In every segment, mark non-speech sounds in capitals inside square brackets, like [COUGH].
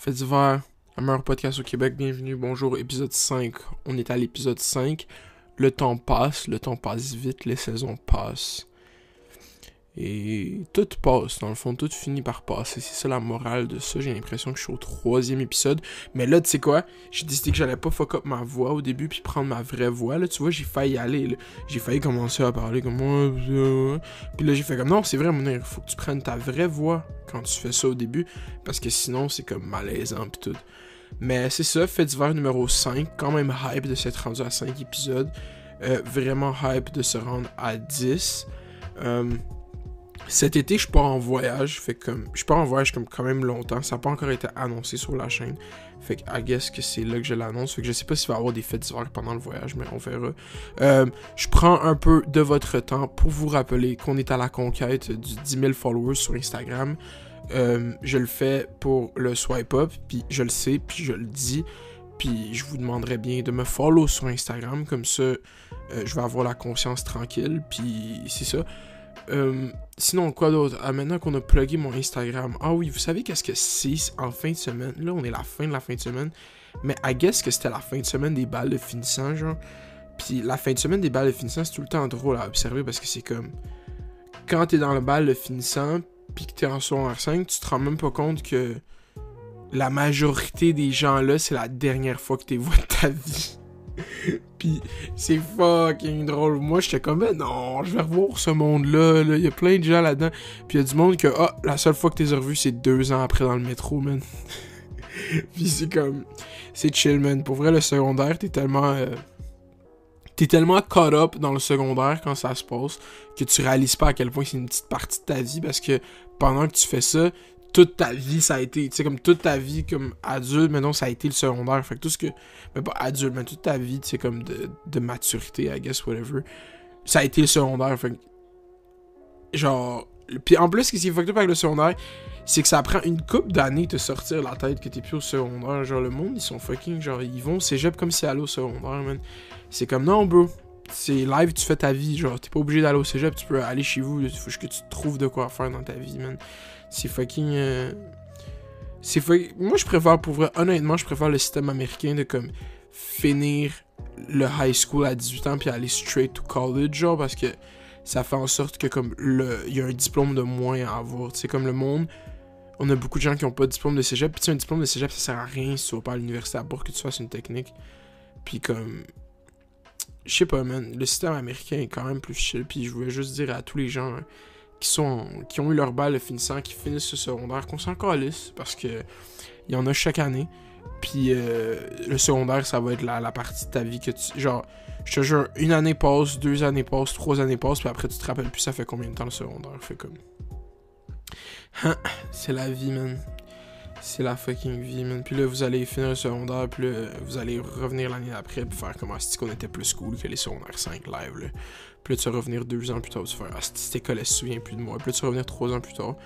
Fait divers, un meilleur podcast au Québec, bienvenue, bonjour, épisode 5. On est à l'épisode 5. Le temps passe, le temps passe vite, les saisons passent. Et tout passe, dans le fond, tout finit par passer. C'est ça la morale de ça. J'ai l'impression que je suis au troisième épisode. Mais là, tu sais quoi? J'ai décidé que j'allais pas fuck up ma voix au début puis prendre ma vraie voix. Là, tu vois, j'ai failli aller. J'ai failli commencer à parler comme moi. Puis là, j'ai fait comme non, c'est vrai, mon il faut que tu prennes ta vraie voix quand tu fais ça au début. Parce que sinon, c'est comme malaisant pis tout. Mais c'est ça, fait d'hiver numéro 5. Quand même hype de s'être rendu à 5 épisodes. Euh, vraiment hype de se rendre à 10. Euh, cet été, je pars en voyage. Fait comme. Je pars en voyage comme quand même longtemps. Ça n'a pas encore été annoncé sur la chaîne. Fait que, I guess que c'est là que je l'annonce. Fait que je sais pas s'il va y avoir des fêtes d'hiver pendant le voyage, mais on verra. Euh, je prends un peu de votre temps pour vous rappeler qu'on est à la conquête du 10 000 followers sur Instagram. Euh, je le fais pour le swipe up, puis je le sais, puis je le dis. Puis je vous demanderais bien de me follow sur Instagram, comme ça euh, je vais avoir la conscience tranquille. Puis c'est ça. Euh, sinon, quoi d'autre? Ah, Maintenant qu'on a plugué mon Instagram. Ah oui, vous savez qu'est-ce que c'est en fin de semaine? Là, on est la fin de la fin de semaine. Mais I guess que c'était la fin de semaine des balles de finissant, genre. Puis la fin de semaine des balles de finissant, c'est tout le temps drôle à observer parce que c'est comme. Quand t'es dans le bal de finissant, puis que t'es en r 5, tu te rends même pas compte que la majorité des gens là, c'est la dernière fois que tu [LAUGHS] vois de ta vie. Puis c'est fucking drôle. Moi, j'étais comme, ben non, je vais revoir ce monde-là. Il y a plein de gens là-dedans. Puis il y a du monde que, ah, la seule fois que t'es revu, c'est deux ans après dans le métro, man. [LAUGHS] Puis c'est comme, c'est chill, man. Pour vrai, le secondaire, t'es tellement. Euh, t'es tellement caught up dans le secondaire quand ça se passe que tu réalises pas à quel point c'est une petite partie de ta vie parce que pendant que tu fais ça, toute ta vie, ça a été, tu sais, comme toute ta vie comme adulte, mais non, ça a été le secondaire. Fait que tout ce que, mais pas adulte, mais toute ta vie, tu sais, comme de, de, maturité, I guess, whatever, ça a été le secondaire. Fait que, genre, puis en plus, ce qui est fucked up avec le secondaire, c'est que ça prend une coupe d'années de sortir la tête que t'es plus au secondaire. Genre, le monde, ils sont fucking, genre, ils vont au cégep comme si allaient au secondaire, man. C'est comme, non, bro, c'est live, tu fais ta vie. Genre, t'es pas obligé d'aller au cégep, tu peux aller chez vous. Il faut que tu trouves de quoi faire dans ta vie, man. C'est fucking. Euh, c'est fucking. Moi, je préfère, pour vrai, honnêtement, je préfère le système américain de comme finir le high school à 18 ans puis aller straight to college, genre, parce que ça fait en sorte que, comme, il y a un diplôme de moins à avoir. Tu sais, comme le monde. On a beaucoup de gens qui ont pas de diplôme de cégep. Puis, tu sais, un diplôme de cégep, ça sert à rien si tu vas pas à l'université à part que tu fasses une technique. Puis, comme je sais pas, man, le système américain est quand même plus chill. Puis je voulais juste dire à tous les gens qui sont qui ont eu leur balle finissant, qui finissent ce secondaire, qu'on s'en calisse parce que il y en a chaque année. Puis euh, le secondaire, ça va être la, la, partie de ta vie que tu. Genre, je te jure, une année passe, deux années passent, trois années passent, puis après tu te rappelles plus ça fait combien de temps le secondaire. Fait comme. [CLEARS THROAT] C'est la vie, man. C'est la fucking vie, man. Puis là, vous allez finir le secondaire, puis là, vous allez revenir l'année d'après, puis faire comme si qu'on était plus cool que les secondaires 5 live, là. Puis là, tu vas revenir deux ans plus tard, tu vas faire ah, cette école, elle se souvient plus de moi. Puis là, tu vas revenir trois ans plus tard.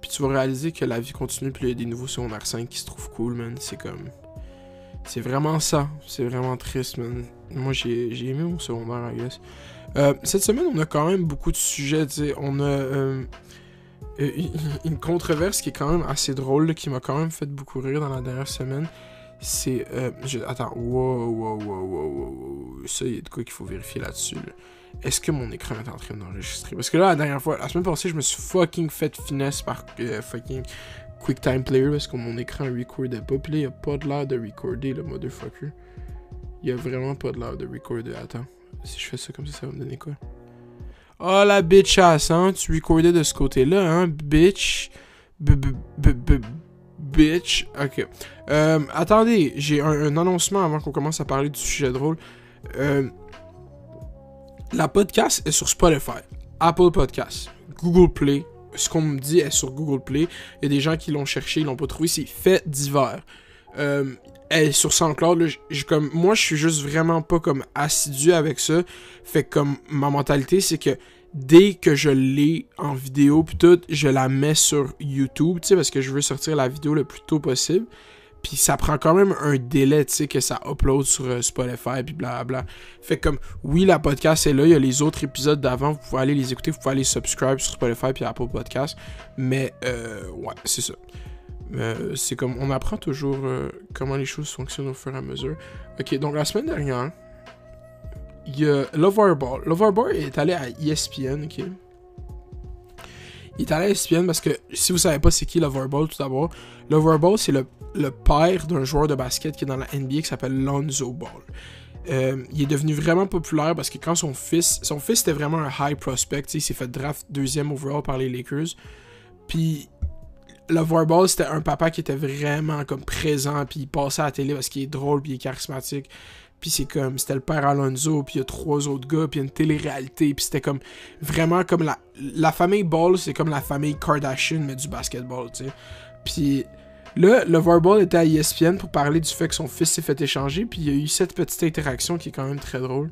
Puis tu vas réaliser que la vie continue, puis il y a des nouveaux secondaires 5 qui se trouvent cool, man. C'est comme. C'est vraiment ça. C'est vraiment triste, man. Moi, j'ai aimé mon secondaire, I guess. Euh, cette semaine, on a quand même beaucoup de sujets, tu sais. On a. Euh, euh, une controverse qui est quand même assez drôle, qui m'a quand même fait beaucoup rire dans la dernière semaine. C'est. Euh, attends, wow, wow, wow, wow, wow. Ça, il y a de quoi qu'il faut vérifier là-dessus. Est-ce que mon écran est en train d'enregistrer? Parce que là, la dernière fois, la semaine passée, je me suis fucking fait finesse par euh, fucking QuickTime Player parce que mon écran recordait pas. Puis là, il n'y a pas de l'air de recorder, le motherfucker. Il y a vraiment pas de l'air de recorder. Attends, si je fais ça comme ça, ça va me donner quoi? Oh la bitch ass, hein? Tu recordais de ce côté-là, hein? Bitch. bitch. Ok. Euh, attendez, j'ai un, annoncement avant qu'on commence à parler du sujet drôle. Euh, la podcast est sur Spotify, Apple Podcast, Google Play. Ce qu'on me dit est sur Google Play. Il y a des gens qui l'ont cherché, ils l'ont pas trouvé. C'est fait divers. Euh, sur SoundCloud, comme, moi, je suis juste vraiment pas comme assidu avec ça. Fait comme ma mentalité, c'est que dès que je l'ai en vidéo, puis tout, je la mets sur YouTube, tu sais, parce que je veux sortir la vidéo le plus tôt possible. Puis ça prend quand même un délai, tu sais, que ça upload sur euh, Spotify, puis blablabla. Fait comme, oui, la podcast est là, il y a les autres épisodes d'avant, vous pouvez aller les écouter, vous pouvez aller subscribe sur Spotify puis Apple Podcast. Mais, euh, ouais, c'est ça. Euh, c'est comme, on apprend toujours euh, comment les choses fonctionnent au fur et à mesure. Ok, donc la semaine dernière, il y a Loverball. Loverball est allé à ESPN, ok? Il est allé à ESPN parce que, si vous savez pas c'est qui Loverball, tout d'abord, Loverball, c'est le, le père d'un joueur de basket qui est dans la NBA qui s'appelle Lonzo Ball. Euh, il est devenu vraiment populaire parce que quand son fils, son fils était vraiment un high prospect, il s'est fait draft deuxième overall par les Lakers. Puis le Ball, c'était un papa qui était vraiment comme présent, puis il passait à la télé parce qu'il est drôle, puis il est charismatique. Puis c'est comme, c'était le père Alonso, puis il y a trois autres gars, puis une télé-réalité, puis c'était comme, vraiment comme la, famille Ball, c'est comme la famille Kardashian, mais du basketball, tu sais. Puis là, le Ball était à ESPN pour parler du fait que son fils s'est fait échanger, puis il y a eu cette petite interaction qui est quand même très drôle.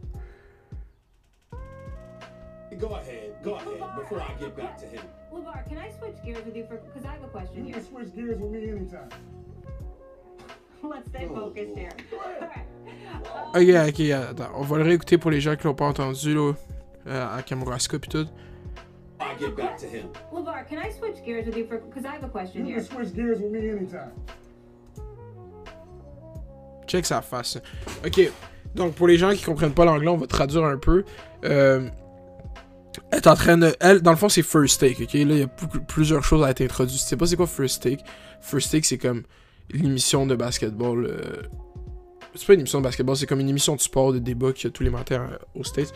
Go ahead, go ahead, before I get back to him. Can I switch gears with you for, because I have a question you here. You can switch gears with me anytime. [LAUGHS] Let's stay focused here. [LAUGHS] Ok, ok, attends. On va le réécouter pour les gens qui l'ont pas entendu, là, euh, à Kamouraska pis tout. I get back to him. LeVar, can I switch gears with you for, because I have a question you here. You can switch gears with me anytime. Check sa face. Ok, donc pour les gens qui comprennent pas l'anglais, on va traduire un peu. Euh, elle est en train de. Elle, dans le fond, c'est First Take, ok? Là, il y a plusieurs choses à être introduites. Tu sais pas c'est quoi First Take? First Take, c'est comme l'émission de basketball. Euh, c'est pas une émission de basketball, c'est comme une émission de sport, de débat qu'il y a tous les matins euh, aux States.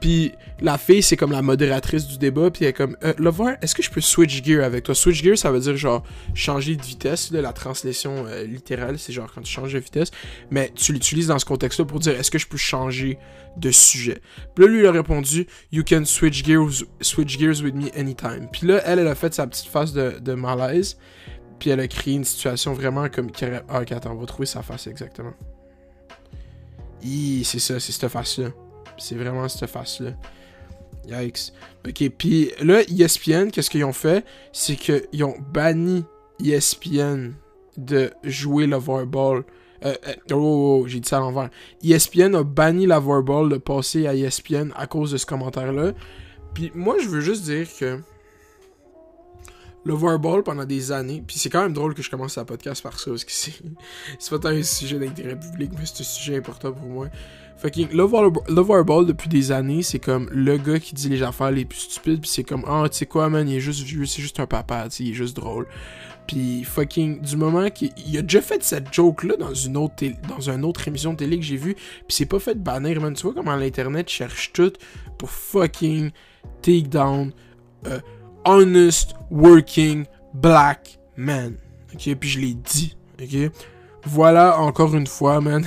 Puis la fille, c'est comme la modératrice du débat, puis elle est comme euh, voir est-ce que je peux switch gear avec toi? Switch gear, ça veut dire genre changer de vitesse, là, la translation euh, littérale, c'est genre quand tu changes de vitesse, mais tu l'utilises dans ce contexte-là pour dire est-ce que je peux changer de sujet? Puis là, lui, il a répondu You can switch gears, switch gears with me anytime. Puis là, elle, elle a fait sa petite face de, de malaise, puis elle a créé une situation vraiment comme. Ah, ok, attends, on va trouver sa face exactement c'est ça, c'est cette face-là. C'est vraiment cette face-là. Yikes. Ok, puis là, ESPN, qu'est-ce qu'ils ont fait? C'est qu'ils ont banni ESPN de jouer le Ball. Euh, euh, oh, oh, oh, j'ai dit ça à l'envers. ESPN a banni la Ball de passer à ESPN à cause de ce commentaire-là. Puis moi, je veux juste dire que le Ball pendant des années. Puis c'est quand même drôle que je commence à podcast par ça, parce que c'est, [LAUGHS] pas un sujet d'intérêt public, mais c'est un sujet important pour moi. Fucking, le Ball depuis des années, c'est comme le gars qui dit les affaires les plus stupides, puis c'est comme, ah, oh, tu sais quoi, man, il est juste vieux, c'est juste un papa, tu il est juste drôle. Puis fucking, du moment qu'il a déjà fait cette joke-là dans une autre dans une autre émission de télé que j'ai vue, puis c'est pas fait bannir, man. Tu vois comment l'internet cherche tout pour fucking take down. Euh, honest working black man. Ok, puis je l'ai dit. Ok, voilà encore une fois, man.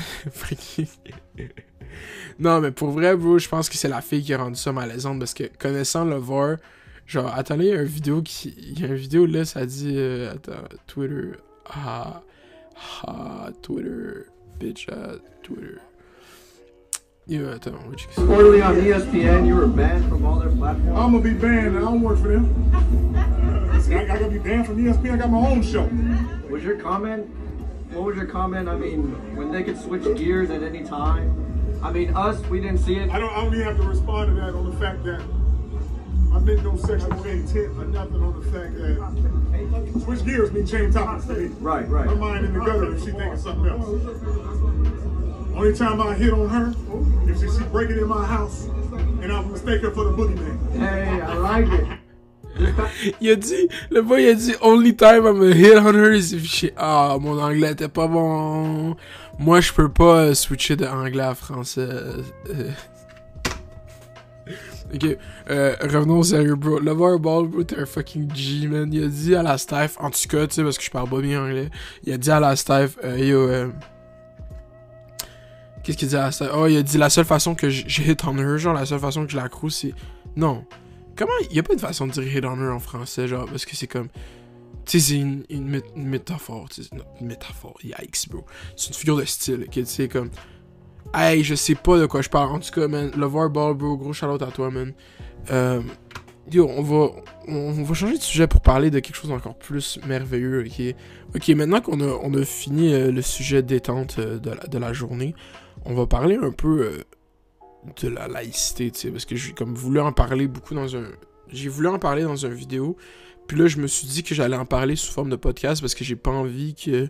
[LAUGHS] non, mais pour vrai, bro, je pense que c'est la fille qui a rendu ça malaisante parce que connaissant le voir, genre, attendez, il y a une vidéo qui, il y a une vidéo là, ça dit, euh, attends, Twitter, ah, ah, Twitter, bitch, ah, Twitter. Yeah, I don't. What you Reportedly on ESPN, you were banned from all their platforms. I'm gonna be banned. I don't work for them. [LAUGHS] I, I gotta be banned from ESPN. I got my own show. Was your comment? What was your comment? I mean, when they could switch gears at any time. I mean, us, we didn't see it. I don't. I don't even have to respond to that on the fact that I meant no sexual intent or nothing on the fact that switch gears means change topics to me. Right, right. My mind in the gutter if she thinking something else. Only time I hit on her is if she break it in my house and I mistake her for the boogeyman. Hey, I like it. [LAUGHS] il a dit, le boy il a dit Only time I'm gonna hit on her is if she. Ah, mon anglais était pas bon. Moi, je peux pas switcher de anglais à français. [LAUGHS] Ok, euh, revenons au sérieux, bro. Levar Ball, bro, t'es un fucking G, man. Il a dit à la staff, en tout cas, tu sais, parce que je parle pas bien anglais. Il a dit à la staff, euh, yo, euh, Qu'est-ce qu'il dit à ça? Oh, il a dit la seule façon que j'ai hit on her, genre la seule façon que je la c'est. Non. Comment. Il y a pas de façon de dire hit on her en français, genre, parce que c'est comme. Tu c'est une, une, métaphore. Une métaphore, yikes, bro. C'est une figure de style, ok? Tu sais, comme. Hey, je sais pas de quoi je parle. En tout cas, man, le Ball, bro, gros shout à toi, man. Euh, yo, on va, on, va changer de sujet pour parler de quelque chose d'encore plus merveilleux, ok? Ok, maintenant qu'on a, on a fini euh, le sujet détente euh, de, de la journée, on va parler un peu euh, de la laïcité, tu sais, parce que j'ai comme voulu en parler beaucoup dans un... J'ai voulu en parler dans une vidéo, Puis là, je me suis dit que j'allais en parler sous forme de podcast parce que j'ai pas envie que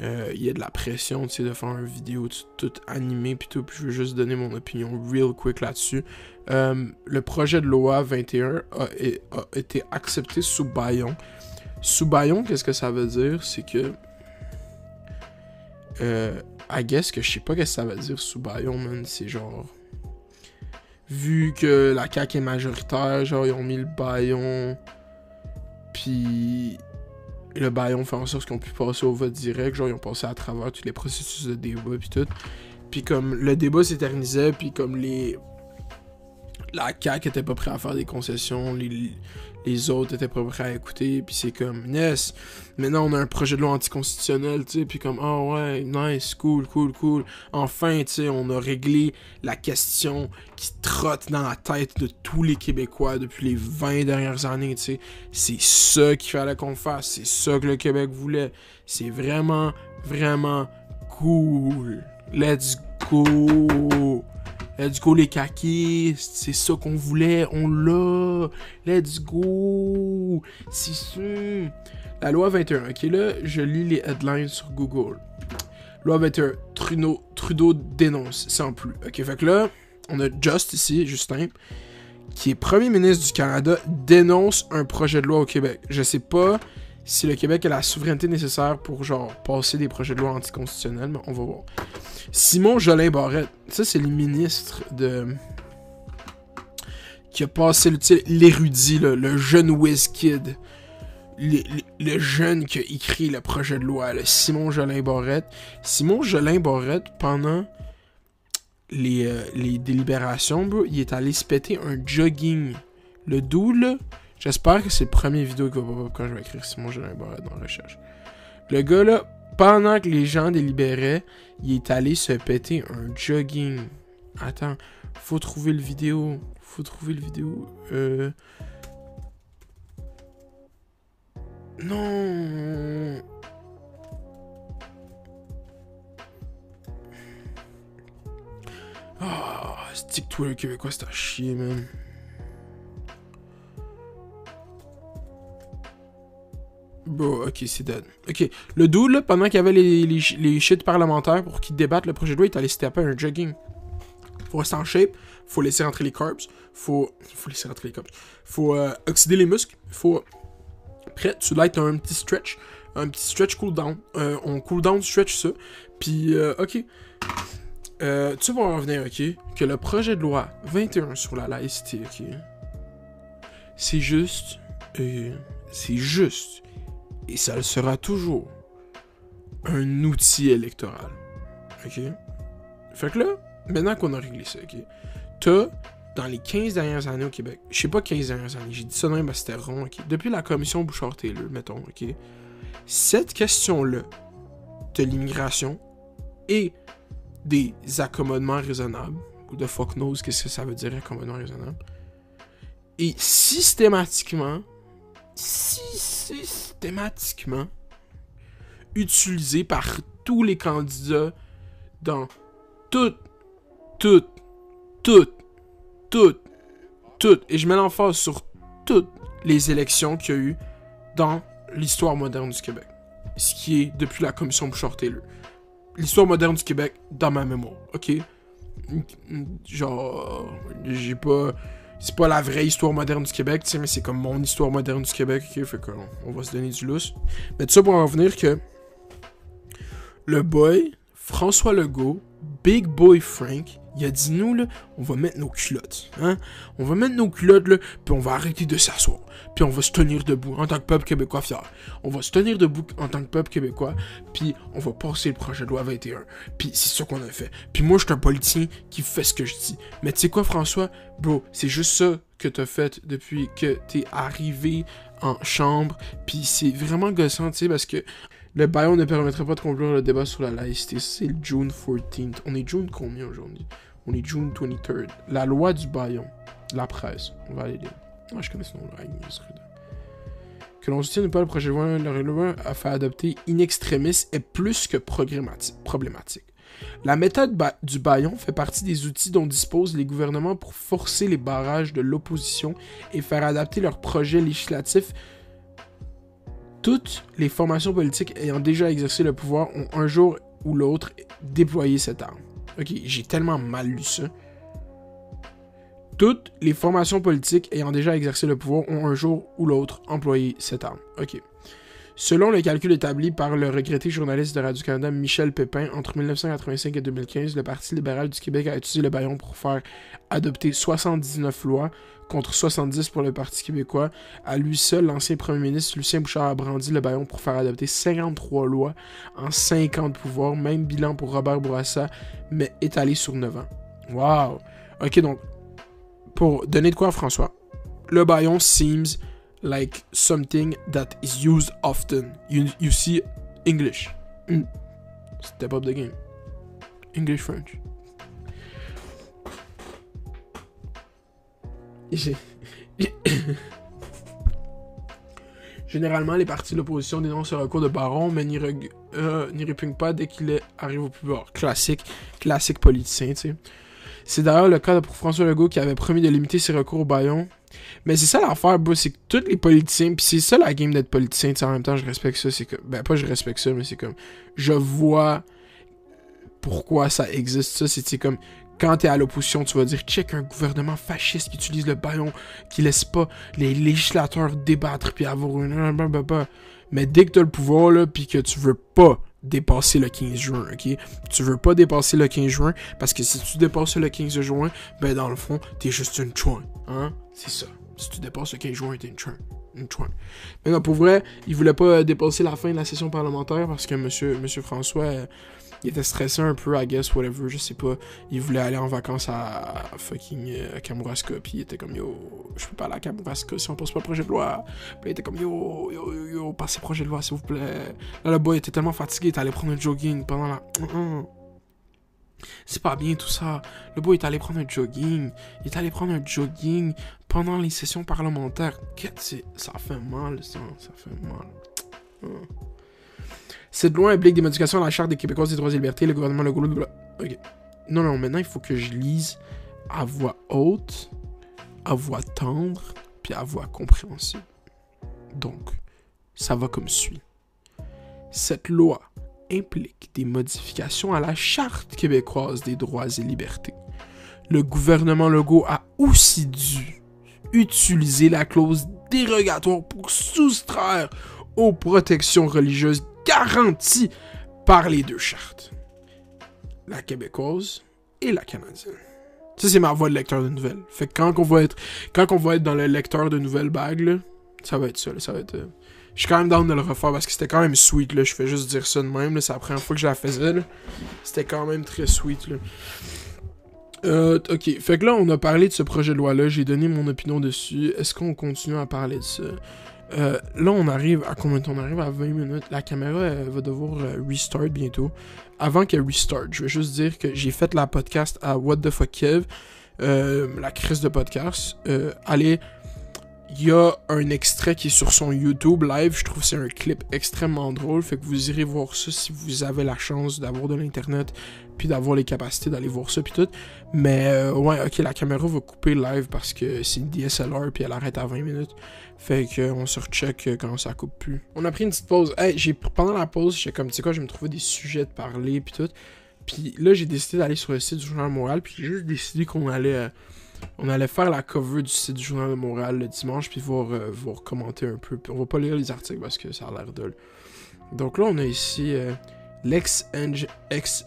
euh, il y ait de la pression, tu sais, de faire une vidéo tout, animée puis tout. Puis je veux juste donner mon opinion real quick là-dessus. Euh, le projet de loi 21 a, été accepté sous baillon. Sous baillon, qu'est-ce que ça veut dire? C'est que... I guess que je sais pas qu'est-ce que ça veut dire sous baillon, man. C'est genre vu que la CAQ est majoritaire, genre, ils ont mis le baillon. Puis le baillon fait en sorte qu'ils ont pu passer au vote direct. Genre, ils ont passé à travers tous les processus de débat, puis tout. Puis comme le débat s'éternisait, puis comme les. La CAQ était pas prêt à faire des concessions, les, les autres étaient pas prêts à écouter, puis c'est comme, yes, maintenant on a un projet de loi anticonstitutionnel, tu sais, puis comme, oh ouais, nice, cool, cool, cool. Enfin, tu sais, on a réglé la question qui trotte dans la tête de tous les Québécois depuis les 20 dernières années, tu sais. C'est ça qu'il fallait qu'on fasse, c'est ça que le Québec voulait. C'est vraiment, vraiment cool. Let's go! Let's go les kakis, c'est ça qu'on voulait, on l'a. Let's go. C'est. La loi 21. Ok, là, je lis les headlines sur Google. Loi 21. Trudeau, Trudeau dénonce, sans plus. Ok, fait que là, on a Just ici, Justin, qui est premier ministre du Canada, dénonce un projet de loi au Québec. Je sais pas si le Québec a la souveraineté nécessaire pour, genre, passer des projets de loi anticonstitutionnels, mais on va voir. Simon Jolin Barrette, ça c'est le ministre de. qui a passé l'érudit, le jeune whiz kid. Le, jeune qui a écrit le projet de loi, le Simon Jolin Barrette. Simon Jolin Barrette, pendant les, euh, les délibérations, il est allé se péter un jogging. Le doux, j'espère que c'est le premier vidéo que va quand je vais écrire Simon Jolin Barrette dans la recherche. Le gars là, pendant que les gens délibéraient, il est allé se péter un jogging. Attends, faut trouver le vidéo. Faut trouver le vidéo. Euh... Non. Ah, oh, stick Twitter québécois, c'est à chier, man. Ok, c'est dead. Ok, le dude, là, pendant qu'il y avait les, les, les shit parlementaires pour qu'ils débattent le projet de loi, il est allé se taper un jogging. Faut rester en shape, faut laisser rentrer les carbs, faut... Faut laisser rentrer les carbs. Faut euh, oxyder les muscles, faut... Prêt, tu dois être un petit stretch, un petit stretch cool down. Euh, on cool down stretch ça, puis euh, ok. Euh, tu vas revenir, ok, que le projet de loi 21 sur la laïcité, ok, c'est juste... c'est juste et ça le sera toujours un outil électoral. OK? Fait que là, maintenant qu'on a réglé ça, OK? T'as, dans les 15 dernières années au Québec, je sais pas 15 dernières années, j'ai dit ça même c'était rond? Depuis la commission Bouchard-Taylor, mettons, OK? Cette question-là de l'immigration et des accommodements raisonnables, ou de fuck knows qu'est-ce que ça veut dire accommodement raisonnable, et systématiquement, systématiquement utilisé par tous les candidats dans toutes, toutes, toutes, toutes, toutes, et je mets l'emphase sur toutes les élections qu'il y a eu dans l'histoire moderne du Québec. Ce qui est depuis la commission Bouchard-Taylor. L'histoire moderne du Québec dans ma mémoire, ok? Genre, j'ai pas c'est pas la vraie histoire moderne du Québec, tu sais, mais c'est comme mon histoire moderne du Québec, ok, fait qu'on on va se donner du lousse. Mais tout ça pour en venir que le boy, François Legault, Big Boy Frank, il a dit nous là, on va mettre nos culottes, hein? On va mettre nos culottes là, puis on va arrêter de s'asseoir, puis on va se tenir debout en tant que peuple québécois fier. On va se tenir debout en tant que peuple québécois, puis on va passer le projet de loi 21. Puis c'est ça qu'on a fait. Puis moi je suis un politicien qui fait ce que je dis. Mais tu sais quoi François, bro, c'est juste ça que t'as fait depuis que t'es arrivé en chambre, puis c'est vraiment gossant, tu sais, parce que le baillon ne permettrait pas de conclure le débat sur la laïcité. C'est le June 14th. On est June combien aujourd'hui? On est June 23rd. La loi du baillon. La presse. On va aller lire. Ah, je connais ce nom-là. Que l'on soutienne pas le projet de loi, le règlement à faire adopter in extremis est plus que problématique. La méthode du baillon fait partie des outils dont disposent les gouvernements pour forcer les barrages de l'opposition et faire adapter leurs projets législatifs Toutes les formations politiques ayant déjà exercé le pouvoir ont un jour ou l'autre déployé cette arme. Ok, j'ai tellement mal lu ça. Toutes les formations politiques ayant déjà exercé le pouvoir ont un jour ou l'autre employé cette arme. Ok. Selon le calcul établi par le regretté journaliste de Radio-Canada Michel Pépin, entre 1985 et 2015, le Parti libéral du Québec a utilisé le baillon pour faire adopter 79 lois contre 70 pour le Parti québécois. À lui seul, l'ancien premier ministre Lucien Bouchard a brandi le baillon pour faire adopter 53 lois en 50 pouvoirs. Même bilan pour Robert Bourassa, mais étalé sur 9 ans. Wow! Ok, donc, pour donner de quoi François, le baillon seems like something that is used often. You, you see English. Mm. Step up the game. English French. [COUGHS] Généralement, les partis de l'opposition dénoncent le recours de Baron, mais n'y, euh, répugnent pas dès qu'il arrive au pouvoir. Classique, classique politicien, tu sais. C'est d'ailleurs le cas pour François Legault qui avait promis de limiter ses recours au baillon. Mais c'est ça l'affaire, bro, c'est que tous les politiciens, puis c'est ça la game d'être politicien, tu en même temps, je respecte ça, c'est que, ben pas je respecte ça, mais c'est comme, je vois pourquoi ça existe, ça, c'est comme, quand t'es à l'opposition, tu vas dire check un gouvernement fasciste qui utilise le baillon, qui laisse pas les législateurs débattre puis avoir une. Mais dès que t'as le pouvoir, là, puis que tu veux pas dépasser le 15 juin, ok? Tu veux pas dépasser le 15 juin, parce que si tu dépasses le 15 juin, ben dans le fond, t'es juste une chouin, hein? C'est ça. Si tu dépasses le 15 juin, t'es une chouin. Une. Mais non, pour vrai, il voulait pas dépasser la fin de la session parlementaire parce que monsieur, monsieur François. Euh, il était stressé un peu, I guess, whatever, je sais pas. Il voulait aller en vacances à, fucking euh, Kamouraska, puis il était comme yo, je peux pas aller à Kamouraska si on passe pas le projet de loi. Puis il était comme yo, yo, yo, yo passez projet de loi s'il vous plaît. Là, le boy était tellement fatigué, il est allé prendre un jogging pendant la. C'est pas bien tout ça. Le boy est allé prendre un jogging. Il est allé prendre un jogging pendant les sessions parlementaires. Ça fait mal, ça. Ça fait mal. Cette loi implique des modifications à la Charte des Québécois des droits et libertés. Le gouvernement le Ok. Non, non, maintenant, il faut que je lise à voix haute, à voix tendre, puis à voix compréhensible. Donc, ça va comme suit. Cette loi implique des modifications à la Charte québécoise des droits et libertés. Le gouvernement Legault a aussi dû utiliser la clause dérogatoire pour soustraire aux protections religieuses garantie par les deux chartes. La québécoise et la canadienne. Ça, c'est ma voix de lecteur de nouvelles. Fait que quand on va être, quand va être dans le lecteur de nouvelles bagues, ça va être ça, ça va être... Euh, je suis quand même down de le refaire parce que c'était quand même sweet, là. Je fais juste dire ça de même, C'est la première fois que je la faisais, C'était quand même très sweet, là. Euh, ok, fait que là, on a parlé de ce projet de loi-là, j'ai donné mon opinion dessus. Est-ce qu'on continue à parler de ça? Euh, là, on arrive à combien On arrive à 20 minutes. La caméra va devoir euh, restart bientôt. Avant qu'elle restart, je vais juste dire que j'ai fait la podcast à What the fuck Kev, euh, la crise de podcast. allez, il y a un extrait qui est sur son YouTube live. Je trouve que c'est un clip extrêmement drôle. Fait que vous irez voir ça si vous avez la chance d'avoir de l'internet puis d'avoir les capacités d'aller voir ça puis tout. Mais ouais, ok, la caméra va couper live parce que c'est une DSLR puis elle arrête à 20 minutes. Fait qu'on se recheck quand ça coupe plus. On a pris une petite pause. J'ai, pendant la pause, j'étais comme, tu sais quoi, je me trouvais des sujets de parler, puis tout. Puis là, j'ai décidé d'aller sur le site du Journal de Montréal, puis j'ai juste décidé qu'on allait, euh, on allait faire la cover du site du Journal de Montréal le dimanche, puis voir, euh, commenter un peu. On va pas lire les articles parce que ça a l'air de. Donc là, on a ici euh, Lex, ex,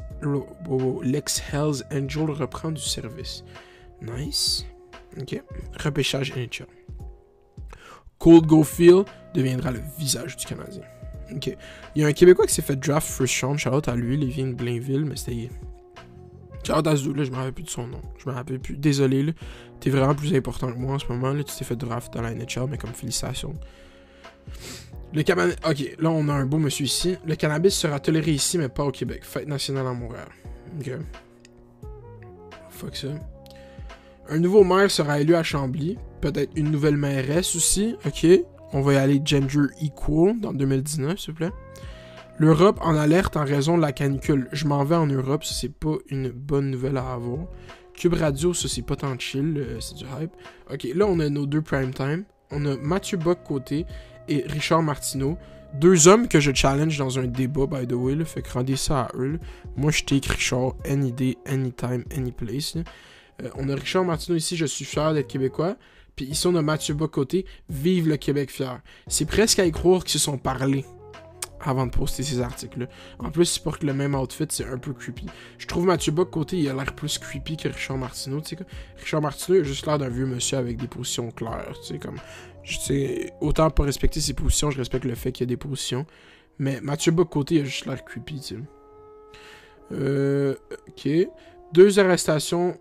Lex Hells Angel reprend du service. Nice. Ok. Repêchage NHL. Cold Gofield deviendra le visage du Canadien. Ok. Il y a un Québécois qui s'est fait draft first round. Shout à lui, il Blainville, mais c'était. À ce là, je me rappelle plus de son nom. Je me rappelle plus. Désolé, là. T'es vraiment plus important que moi en ce moment. Là, tu t'es fait draft dans la NHL, mais comme félicitations. Le cannabis. Ok, là, on a un beau monsieur ici. Le cannabis sera toléré ici, mais pas au Québec. Fête nationale à Montréal. Ok. Fuck ça. Un nouveau maire sera élu à Chambly peut-être une nouvelle mairesse aussi. Ok. On va y aller gender equal dans 2019, s'il vous plaît. L'Europe en alerte en raison de la canicule. Je m'en vais en Europe, c'est pas une bonne nouvelle à avoir. Cube Radio, ça c'est pas tant chill, euh, c'est du hype. Ok, là on a nos deux prime time. On a Mathieu Bock côté et Richard Martineau. Deux hommes que je challenge dans un débat, by the way, fait que rendez ça à eux. Moi, je t'ai Richard, any day, anytime, any place. Euh, on a Richard Martineau ici, je suis fier d'être québécois. Puis ici, on a Mathieu Bocoté, vive le Québec fier. C'est presque à y croire qu'ils se sont parlé avant de poster ces articles-là. En plus, il porte le même outfit, c'est un peu creepy. Je trouve Mathieu Bock côté, il a l'air plus creepy que Richard Martineau, tu sais. Richard Martineau a juste l'air d'un vieux monsieur avec des positions claires, tu sais, comme... Autant pour respecter ses positions, je respecte le fait qu'il y a des positions. Mais Mathieu Bock côté, il a juste l'air creepy, tu sais. Euh... Ok. Deux arrestations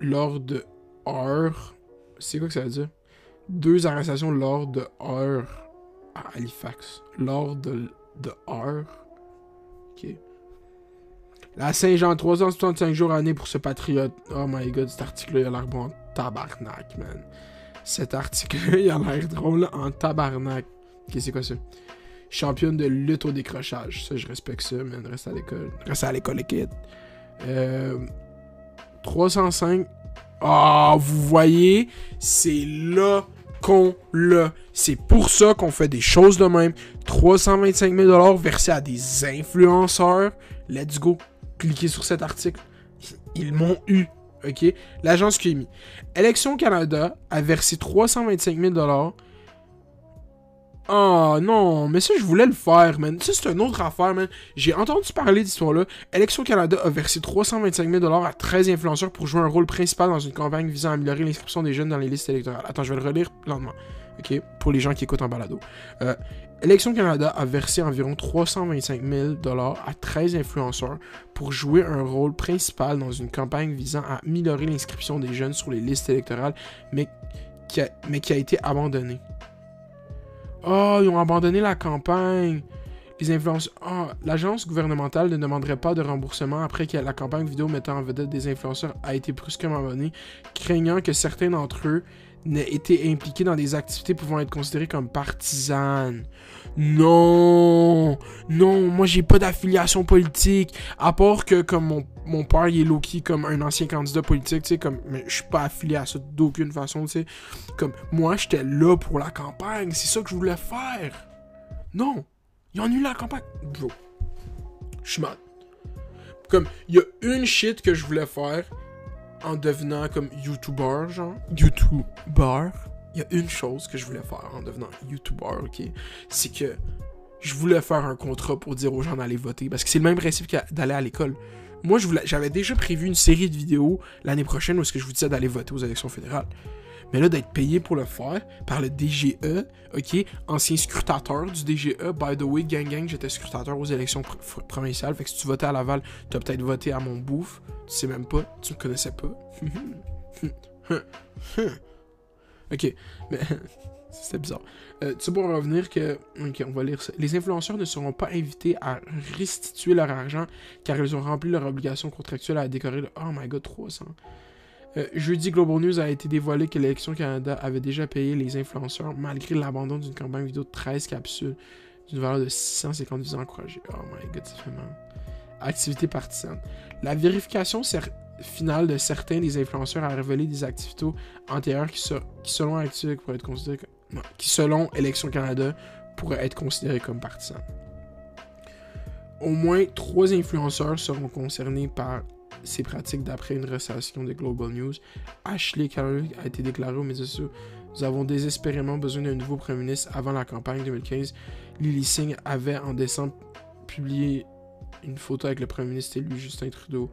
lors de heures. C'est quoi que ça veut dire? Deux arrestations lors de heures à Halifax. Lors de de heures. Ok. La Saint-Jean, 365 jours année pour ce patriote. Oh my god, cet article-là, il a l'air bon en tabarnak, man. Cet article-là, il a l'air drôle en tabarnak. Ok, c'est quoi ça? Championne de lutte au décrochage. Ça, je respecte ça, man. Reste à l'école. Reste à l'école, les kids. Euh, 305. Ah, oh, vous voyez, c'est là qu'on l'a. C'est pour ça qu'on fait des choses de même. 325 000 versés à des influenceurs. Let's go. Cliquez sur cet article. Ils m'ont eu. OK? L'agence QMI. Élection Canada a versé 325 000 Oh non, mais ça, je voulais le faire, man. Ça, c'est une autre affaire, man. J'ai entendu parler d'histoire-là. Élection Canada a versé 325 000 à 13 influenceurs pour jouer un rôle principal dans une campagne visant à améliorer l'inscription des jeunes dans les listes électorales. Attends, je vais le relire lentement. OK? Pour les gens qui écoutent en balado. Euh, Canada a versé environ 325 000 à 13 influenceurs pour jouer un rôle principal dans une campagne visant à améliorer l'inscription des jeunes sur les listes électorales, mais qui a été abandonnée. Oh, ils ont abandonné la campagne. Les influenceurs. L'agence gouvernementale ne demanderait pas de remboursement après que la campagne vidéo mettant en vedette des influenceurs a été brusquement abandonnée, craignant que certains d'entre eux n'aient été impliqués dans des activités pouvant être considérées comme partisanes. Non, non, moi j'ai pas d'affiliation politique, à part que comme mon, mon père il est Loki comme un ancien candidat politique, tu sais, comme, je suis pas affilié à ça d'aucune façon, tu sais. Comme, moi j'étais là pour la campagne, c'est ça que je voulais faire. Non, ils ont eu la campagne? Bro, je suis mal. Comme, il y a une shit que je voulais faire en devenant comme YouTuber, genre. YouTuber? Il y a une chose que je voulais faire en devenant YouTuber, ok? C'est que je voulais faire un contrat pour dire aux gens d'aller voter. Parce que c'est le même principe que d'aller à l'école. Moi, j'avais déjà prévu une série de vidéos l'année prochaine où ce que je vous disais d'aller voter aux élections fédérales. Mais là, d'être payé pour le faire par le DGE, ok, ancien scrutateur du DGE, by the way, gang gang, j'étais scrutateur aux élections provinciales, fait que si tu votais à Laval, tu as peut-être voté à mon bouffe, tu sais même pas, tu me connaissais pas. [LAUGHS] Ok, mais [LAUGHS] c'était bizarre. Euh, tu sais, pour revenir que. Ok, on va lire ça. Les influenceurs ne seront pas invités à restituer leur argent car ils ont rempli leur obligation contractuelle à décorer le. Oh my god, 300. Euh, jeudi, Global News a été dévoilé que l'Élection Canada avait déjà payé les influenceurs malgré l'abandon d'une campagne vidéo de 13 capsules d'une valeur de 650 visant encouragés. Oh my god, ça fait. Activité partisane. La vérification finale de certains des influenceurs a révélé des activités antérieures qui, qui selon pourraient être considérées qui selon Élection Canada pourraient être considérées comme partisans. Au moins trois influenceurs seront concernés par ces pratiques d'après une récession de Global News. Ashley Carey a été déclaré aux médias Nous avons désespérément besoin d'un nouveau premier ministre avant la campagne 2015. Lily Singh avait en décembre publié une photo avec le premier ministre élu Justin Trudeau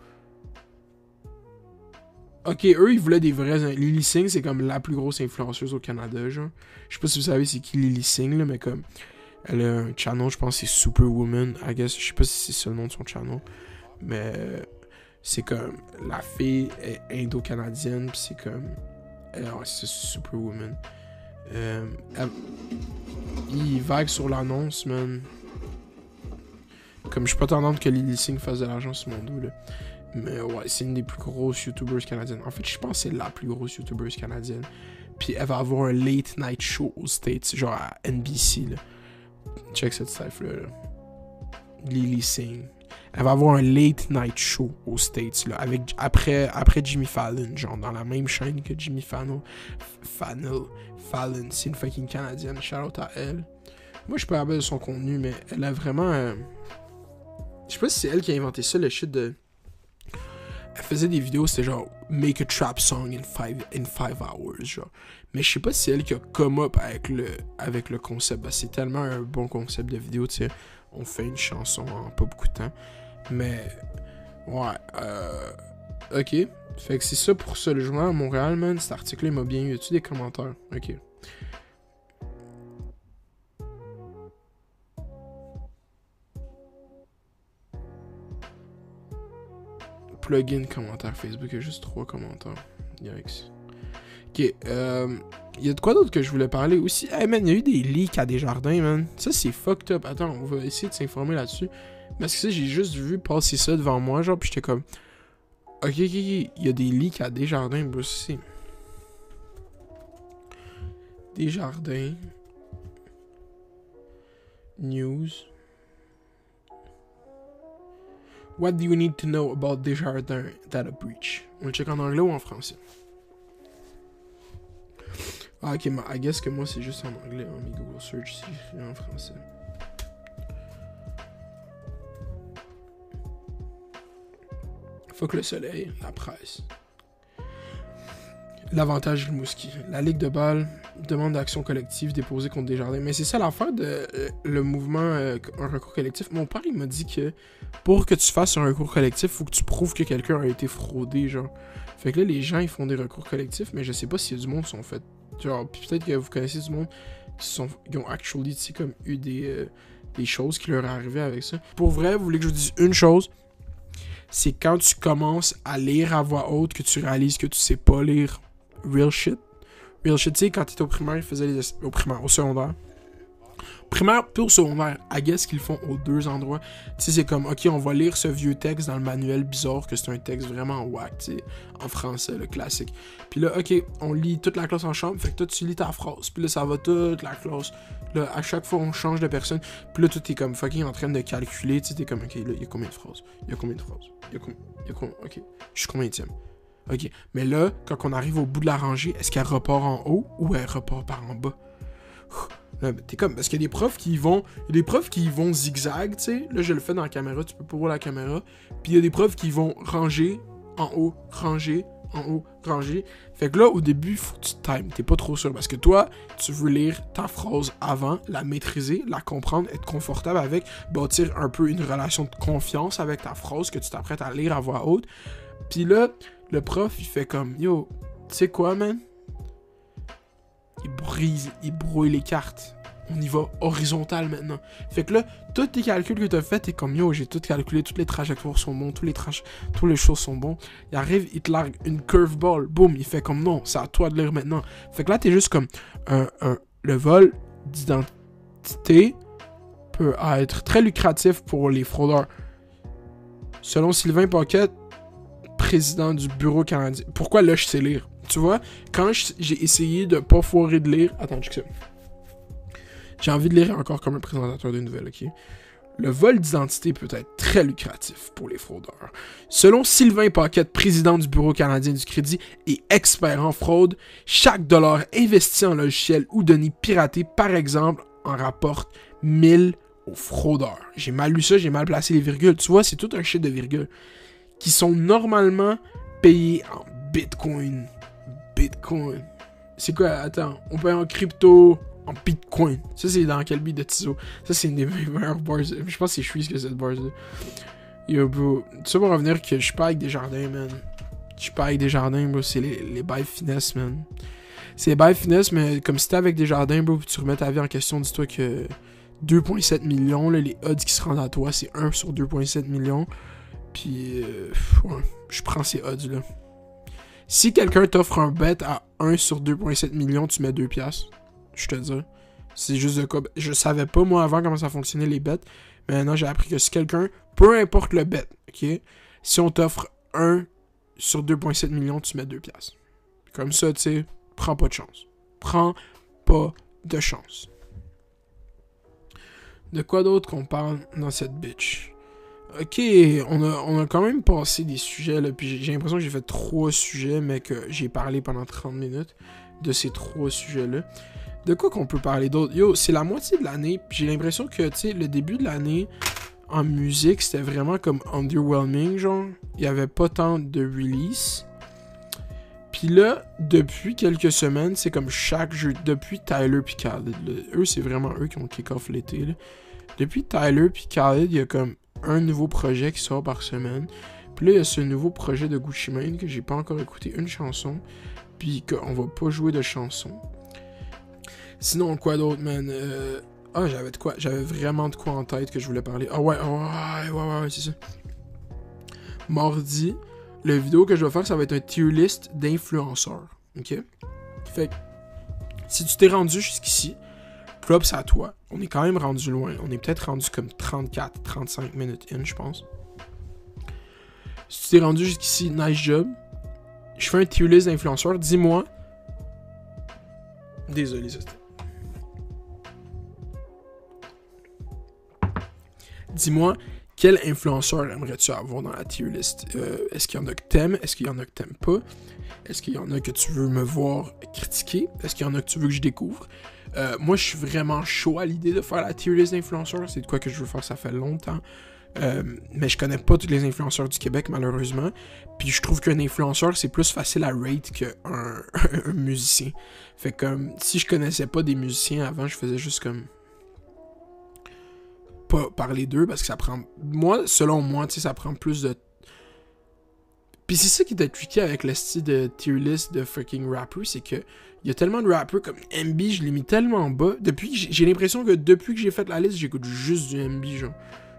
Ok, eux, ils voulaient des vrais. Lily Singh, c'est comme la plus grosse influenceuse au Canada, genre. Je sais pas si vous savez c'est qui Lily Singh, là, mais comme. Elle a un channel, je pense c'est Superwoman, I guess. Je sais pas si c'est ça le nom de son channel. Mais. C'est comme. La fille est indo-canadienne, pis c'est comme. c'est Superwoman. Euh, il vague sur l'annonce, man. Comme je suis pas tendance que Lily Singh fasse de l'argent sur mon dos, là. Mais ouais, c'est une des plus grosses YouTubers canadiennes. En fait, je pense que c'est la plus grosse YouTuber canadienne. Puis elle va avoir un late night show aux States, genre à NBC. Là. Check cette stuff-là. Lily Singh. Elle va avoir un late night show aux States, là, avec, après, après Jimmy Fallon, genre dans la même chaîne que Jimmy Fallon. Fallon, Fallon, c'est une fucking canadienne. Shout out à elle. Moi, je suis pas de son contenu, mais elle a vraiment. euh, Je sais pas si c'est elle qui a inventé ça, le shit de. Elle faisait des vidéos, c'était genre Make a trap song in five, in five hours, genre. Mais je sais pas si c'est elle qui a come up avec le, avec le concept. Bah, c'est tellement un bon concept de vidéo, tu sais. On fait une chanson en pas beaucoup de temps. Mais. Ouais. Euh. Ok. Fait que c'est ça pour ce logement à Montréal, man. Cet article il m'a bien eu. As-tu des commentaires? Ok. Plugin commentaire Facebook, il y a juste trois commentaires. Yikes. Ok, euh. Il y a de quoi d'autre que je voulais parler aussi? Hey man, il y a eu des leaks à des jardins, man. Ça c'est fucked up. Attends, on va essayer de s'informer là-dessus. Parce que ça, j'ai juste vu passer ça devant moi, genre, pis j'étais comme. Ok, ok, ok. Il y a des leaks à des jardins, bro. C'est. Des jardins. News. What do you need to know about Desjardins data breach? On le check en anglais ou en français? Ah, ok, mais I guess que moi c'est juste en anglais, hein, mes Google Search si en français. Fuck le soleil, la presse. L'avantage du Mouski. La Ligue de balle demande d'action collective déposée contre Desjardins. Mais c'est ça l'affaire de euh, le mouvement euh, un recours collectif. Mon père il m'a dit que pour que tu fasses un recours collectif, faut que tu prouves que quelqu'un a été fraudé, genre. Fait que là, les gens ils font des recours collectifs, mais je sais pas si du monde sont fait. Genre, peut-être que vous connaissez du monde qui sont qui ont actually, tu sais, comme eu des, euh, des choses qui leur arrivé avec ça. Pour vrai, vous voulez que je vous dise une chose? C'est quand tu commences à lire à voix haute que tu réalises que tu sais pas lire real shit. Real shit, tu sais, quand t'étais au primaire, ils faisaient les... Au primaire, au secondaire. Primaire puis au secondaire, I guess qu'ils font aux deux endroits. Tu sais, c'est comme, ok, on va lire ce vieux texte dans le manuel bizarre, que c'est un texte vraiment whack, tu sais, en français, le classique. Puis là, ok, on lit toute la classe en chambre, fait que toi, tu lis ta phrase. Puis là, ça va toute la classe. Là, à chaque fois, on change de personne. Puis là, toi, t'es comme fucking en train de calculer, tu sais, t'es comme, ok, là, il y a combien de phrases? Il y a combien de phrases? Il y a combien Il y a combien Ok, je suis combien de Ok, mais là, quand on arrive au bout de la rangée, est-ce qu'elle repart en haut ou elle repart par en bas? T'es comme. Parce qu'il y a des profs qui vont. Des profs qui vont zigzag, tu sais. Là, je le fais dans la caméra, tu peux pas voir la caméra. Puis il y a des profs qui vont ranger en haut, ranger, en haut, ranger. Fait que là, au début, faut que tu times. T'es pas trop sûr. Parce que toi, tu veux lire ta phrase avant, la maîtriser, la comprendre, être confortable avec, bâtir un peu une relation de confiance avec ta phrase que tu t'apprêtes à lire à voix haute. Puis là, le prof, il fait comme Yo, tu sais quoi, man? Il brise, il brouille les cartes. On y va horizontal maintenant. Fait que là, tous tes calculs que t'as fait, t'es comme yo, j'ai tout calculé, toutes les trajectoires sont bons, tous les tous les choses sont bons. Il arrive, il te largue une curveball, boum, il fait comme non, c'est à toi de lire maintenant. Fait que là, t'es juste comme un, un- le vol d'identité peut être très lucratif pour les fraudeurs. Selon Sylvain Pocket, président du bureau canadien. Pourquoi là je sais lire? Tu vois, quand j'ai essayé de pas foirer de lire. Attends, check ça. J'ai envie de lire encore comme un présentateur de nouvelles, ok? Le vol d'identité peut être très lucratif pour les fraudeurs. Selon Sylvain Paquette, président du Bureau canadien du crédit et expert en fraude, chaque dollar investi en logiciel ou données piratées, par exemple, en rapporte 1000 aux fraudeurs. J'ai mal lu ça, j'ai mal placé les virgules. Tu vois, c'est tout un shit de virgules qui sont normalement payés en Bitcoin. Bitcoin. C'est quoi? Attends, on paye en crypto, en Bitcoin. Ça, c'est dans quel beat de Tizo? Ça, c'est une des [LAUGHS] meilleures bars. Je pense que c'est Chouise que cette bars là. Yo, bro. Ça pour revenir que je suis pas avec des jardins, man. Je suis pas avec des jardins, bro. C'est les, les finesse, man. C'est les bails finesse, mais comme si t'es avec des jardins, bro, tu remets ta vie en question, dis-toi que 2,7 millions, là, les odds qui se rendent à toi, c'est 1 sur 2,7 millions. Puis, euh, ouais, je prends ces odds-là. Si quelqu'un t'offre un bet à 1 sur 2,7 millions, tu mets 2 piastres. Je te dis. C'est juste de quoi. Je savais pas, moi, avant, comment ça fonctionnait les bets. Mais maintenant, j'ai appris que si quelqu'un, peu importe le bet, ok, si on t'offre 1 sur 2,7 millions, tu mets 2 piastres. Comme ça, tu sais, prends pas de chance. Prends pas de chance. De quoi d'autre qu'on parle dans cette bitch? Ok, on a, on a quand même passé des sujets, là, puis j'ai- l'impression que j'ai fait trois sujets, mais que j'ai parlé pendant 30 minutes. de ces trois sujets-là. De quoi qu'on peut parler d'autre? Yo, c'est la moitié de l'année, j'ai l'impression que, tu sais, le début de l'année en musique, c'était vraiment comme underwhelming, genre. Il y avait pas tant de release. Puis là, depuis quelques semaines, c'est comme chaque jeu, depuis Tyler puis eux, c'est vraiment eux qui ont kick-off l'été, Depuis Tyler puis Khaled, il y a comme un nouveau projet qui sort par semaine. Puis là, il y a ce nouveau projet de Gucci Mane que j'ai pas encore écouté une chanson. Puis qu'on va pas jouer de chanson. Sinon, quoi d'autre, man? Euh, Ah, j'avais de quoi J'avais vraiment de quoi en tête que je voulais parler. Ah ouais, ouais, ouais, ouais, c'est ça. Mardi, le vidéo que je vais faire, ça va être un tier list d'influenceurs. Ok? Fait que, si tu t'es rendu jusqu'ici, props à toi. On est quand même rendu loin. On est peut-être rendu comme 34, 35 minutes in, je pense. Si tu t'es rendu jusqu'ici, nice job. Je fais un tier list d'influenceurs. Dis-moi. Désolé, ça Dis-moi, quel influenceur aimerais-tu avoir dans la tier list? Euh, Est-ce qu'il y en a que t'aimes? Est-ce qu'il y en a que t'aimes pas? Est-ce qu'il y en a que tu veux me voir critiquer? Est-ce qu'il y en a que tu veux que je découvre? Euh, Moi, je suis vraiment chaud à l'idée de faire la tier list d'influenceurs. C'est de quoi que je veux faire, ça fait longtemps. Euh, mais je connais pas tous les influenceurs du Québec, malheureusement. Puis je trouve qu'un influenceur, c'est plus facile à rate qu'un [LAUGHS] un musicien. Fait comme, si je connaissais pas des musiciens avant, je faisais juste comme pas parler d'eux parce que ça prend. Moi, selon moi, tu sais, ça prend plus de. Puis c'est ça qui est tricky avec le style de tier list de fucking rapper, c'est que il y a tellement de rappers comme MB, je l'ai mis tellement bas. Depuis j'ai l'impression que depuis que j'ai fait la liste, j'écoute juste du MB, genre.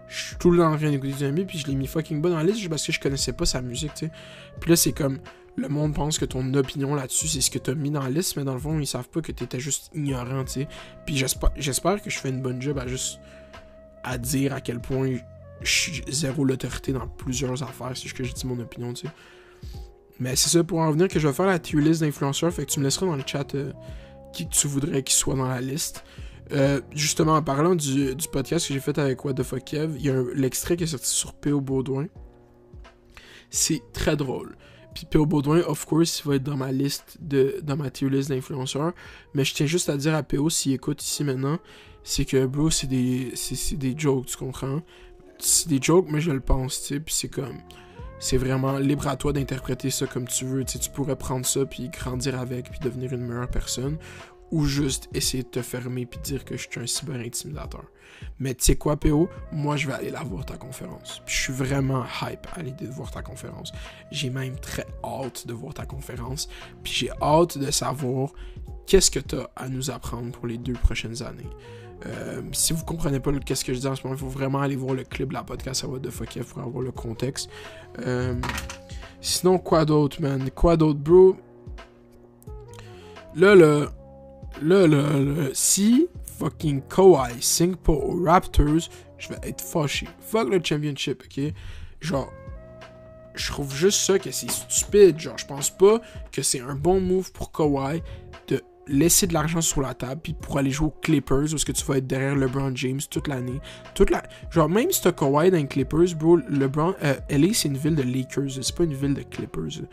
Je suis tout le temps en train d'écouter du MB, puis je l'ai mis fucking bas dans la liste parce que je connaissais pas sa musique, tu sais. Puis là, c'est comme. Le monde pense que ton opinion là-dessus, c'est ce que t'as mis dans la liste, mais dans le fond, ils savent pas que t'étais juste ignorant, tu sais. Puis j'espère que je fais une bonne job à juste à dire à quel point je suis zéro l'autorité dans plusieurs affaires, c'est ce que je dis mon opinion, tu sais. Mais c'est ça pour en venir que je vais faire la tier list d'influenceurs, fait que tu me laisseras dans le chat euh, qui tu voudrais qu'il soit dans la liste. Euh, justement, en parlant du, podcast que j'ai fait avec What the Fuck Kev, il y a l'extrait qui est sorti sur P.O. Baudouin. C'est très drôle. Puis P.O. Baudouin, of course, il va être dans ma liste, de, dans ma tier list d'influenceurs. Mais je tiens juste à dire à P.O. s'il écoute ici maintenant, c'est que, bro, c'est des, c'est, des jokes, tu comprends? C'est des jokes, mais je le pense, tu sais, puis c'est comme... C'est vraiment libre à toi d'interpréter ça comme tu veux, tu tu pourrais prendre ça, puis grandir avec, puis devenir une meilleure personne, ou juste essayer de te fermer, puis dire que je suis un cyber intimidateur. Mais tu sais quoi, PO? Moi, je vais aller la voir ta conférence. Puis je suis vraiment hype à l'idée de voir ta conférence. J'ai même très hâte de voir ta conférence. Puis j'ai hâte de savoir qu'est-ce que tu as à nous apprendre pour les deux prochaines années. Euh, si vous comprenez pas qu'est-ce que je dis en ce moment, il faut vraiment aller voir le clip de la podcast à What the Fuck pour avoir le contexte. Euh, sinon, quoi d'autre, man? Quoi d'autre, bro? Là, là, là, là, là, si fucking Kawhi signe pas aux Raptors, je vais être fâché. Fuck le championship, ok? Genre, je trouve juste ça que c'est stupide. Genre, je pense pas que c'est un bon move pour Kawhi laisser de l'argent sur la table puis pour aller jouer aux Clippers est-ce que tu vas être derrière LeBron James toute l'année. Toute la... Genre, même si t'as Kawhi dans les Clippers, bro, LeBron... Euh, LA, c'est une ville de Lakers, c'est pas une ville de Clippers.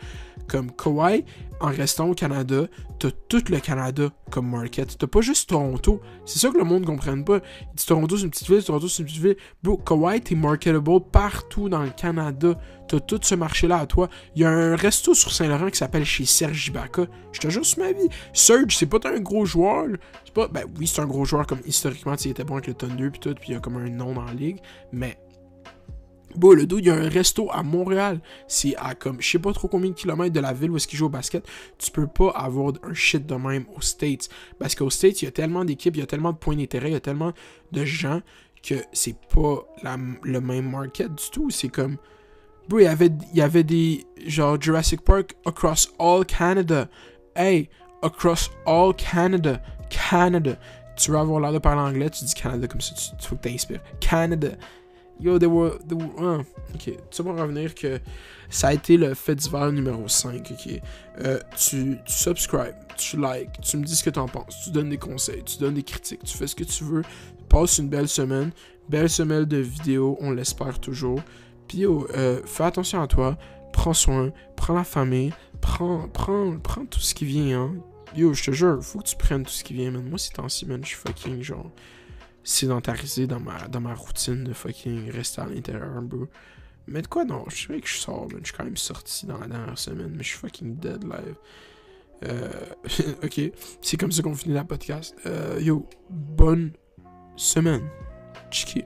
Comme Kawhi, en restant au Canada, t'as tout le Canada comme market. T'as pas juste Toronto. C'est ça que le monde ne comprenne pas. Il Toronto, c'est une petite ville, Toronto, c'est une petite ville. Bro, Kawhi, t'es marketable partout dans le Canada. T'as tout ce marché-là à toi. Il y a un resto sur Saint-Laurent qui s'appelle chez Serge Ibaka. Je te jure sur ma vie. Serge, c'est pas un gros joueur. C'est pas. Ben oui, c'est un gros joueur comme historiquement, il était bon avec le Thunder puis tout, puis il a comme un nom dans la ligue. Mais Bon, le dos, il y a un resto à Montréal. C'est à comme, je sais pas trop combien de kilomètres de la ville où est-ce qu'il joue au basket. Tu peux pas avoir un shit de même aux States. Parce qu'aux States, il y a tellement d'équipes, il y a tellement de points d'intérêt, il y a tellement de gens que c'est pas le même market du tout. C'est comme, bro, il y avait, il y avait des, genre, Jurassic Park across all Canada. Hey, across all Canada. Canada. Tu veux avoir l'air de parler anglais, tu dis Canada comme ça, tu, faut que t'inspires. Canada. Yo, there were. Were ok, tu vas revenir que ça a été le fait d'hiver numéro 5. Ok, euh, tu, tu subscribes, tu likes, tu me dis ce que tu en penses, tu donnes des conseils, tu donnes des critiques, tu fais ce que tu veux. Passe une belle semaine, belle semaine de vidéos, on l'espère toujours. Puis yo, euh, fais attention à toi, prends soin, prends la famille, prends, prends, prends tout ce qui vient, hein. yo, je te jure, faut que tu prennes tout ce qui vient, man. Moi, ces temps-ci, man, je suis fucking, genre, sédentarisé dans ma, dans ma routine de fucking rester à l'intérieur, bro. Mais de quoi, non, je sais que je sors, man. Je suis quand même sorti dans la dernière semaine, mais je suis fucking dead live. Euh, [LAUGHS] ok, c'est comme ça qu'on finit la podcast. Euh, yo, bonne semaine. Chiqui.